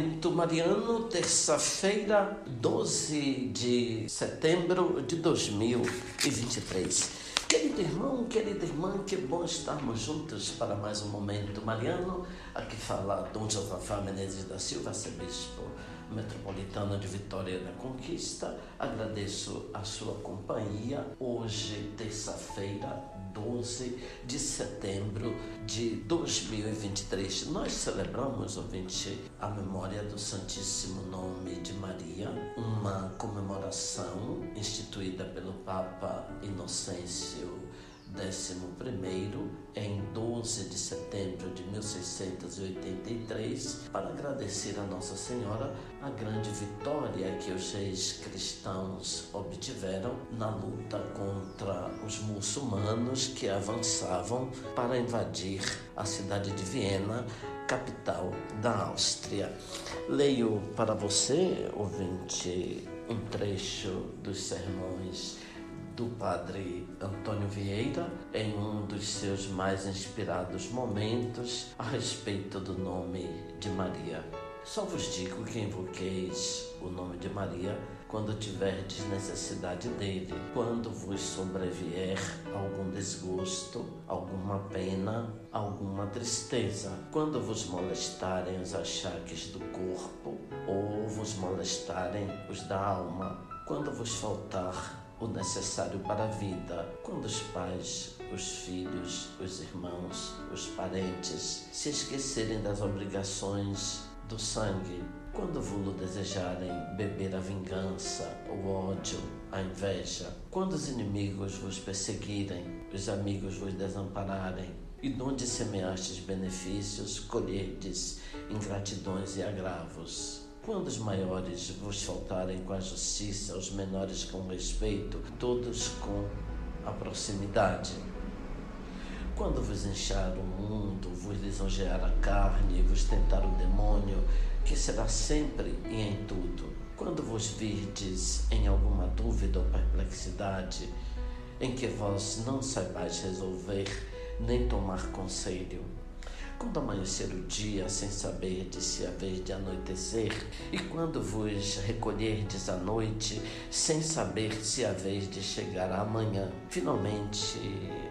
Momento Mariano, terça-feira, 12 de setembro de 2023. Querido irmão, querida irmã, que bom estarmos juntos para mais um Momento Mariano. Aqui fala Dom Josafá Menezes da Silva, arcebispo metropolitano de Vitória da Conquista. Agradeço a sua companhia hoje, terça-feira, 12 de setembro de 2023. Nós celebramos, ouvinte, a memória do Santíssimo Nome de Maria, uma comemoração instituída pelo Papa Inocêncio 11 em 12 de setembro de 1683, para agradecer a Nossa Senhora a grande vitória que os reis cristãos obtiveram na luta contra os muçulmanos que avançavam para invadir a cidade de Viena, capital da Áustria. Leio para você, ouvinte, um trecho dos sermões do padre Antônio Vieira em um dos seus mais inspirados momentos a respeito do nome de Maria. Só vos digo que invoqueis o nome de Maria quando tiverdes necessidade dele, quando vos sobrevier algum desgosto, alguma pena, alguma tristeza, quando vos molestarem os achaques do corpo ou vos molestarem os da alma, quando vos faltar o necessário para a vida. Quando os pais, os filhos, os irmãos, os parentes se esquecerem das obrigações do sangue, quando vulo desejarem beber a vingança, o ódio, a inveja, quando os inimigos vos perseguirem, os amigos vos desampararem, e onde semeastes benefícios, colherdes ingratidões e agravos. Quando os maiores vos faltarem com a justiça, os menores com respeito, todos com a proximidade. Quando vos inchar o mundo, vos lisonjear a carne, vos tentar o demônio, que será sempre e em tudo. Quando vos virdes em alguma dúvida ou perplexidade, em que vós não saibais resolver nem tomar conselho, quando amanhecer o dia, sem saber de se haver de anoitecer, e quando vos recolherdes à noite, sem saber se haver de chegar amanhã, finalmente,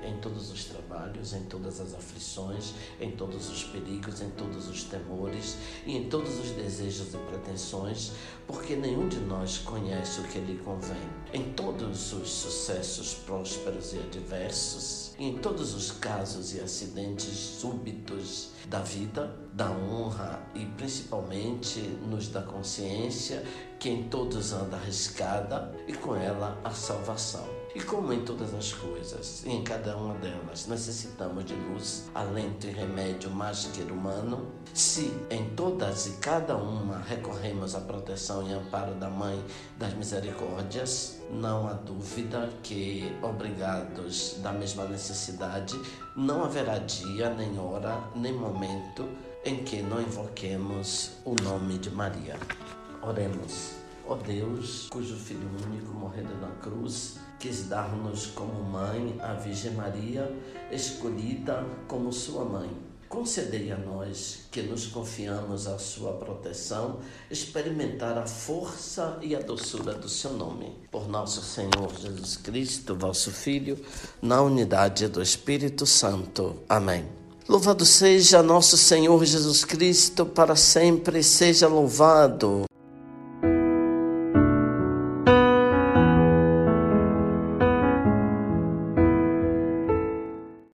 em todos os trabalhos, em todas as aflições, em todos os perigos, em todos os temores e em todos os desejos e pretensões, porque nenhum de nós conhece o que lhe convém. Em todos os sucessos prósperos e adversos, e em todos os casos e acidentes súbitos da vida, da honra e principalmente nos da consciência, que em todos anda arriscada e com ela a salvação. E como em todas as coisas, em cada uma delas, necessitamos de luz, alento e remédio mágico humano, se em todas e cada uma recorremos à proteção e amparo da Mãe das Misericórdias, não há dúvida que, obrigados da mesma necessidade, não haverá dia, nem hora, nem momento em que não invoquemos o nome de Maria. Oremos. Ó Deus, cujo Filho único morrendo na cruz, quis dar-nos como mãe a Virgem Maria, escolhida como sua mãe. Concedei a nós, que nos confiamos à sua proteção, experimentar a força e a doçura do seu nome. Por nosso Senhor Jesus Cristo, vosso Filho, na unidade do Espírito Santo. Amém. Louvado seja nosso Senhor Jesus Cristo, para sempre seja louvado.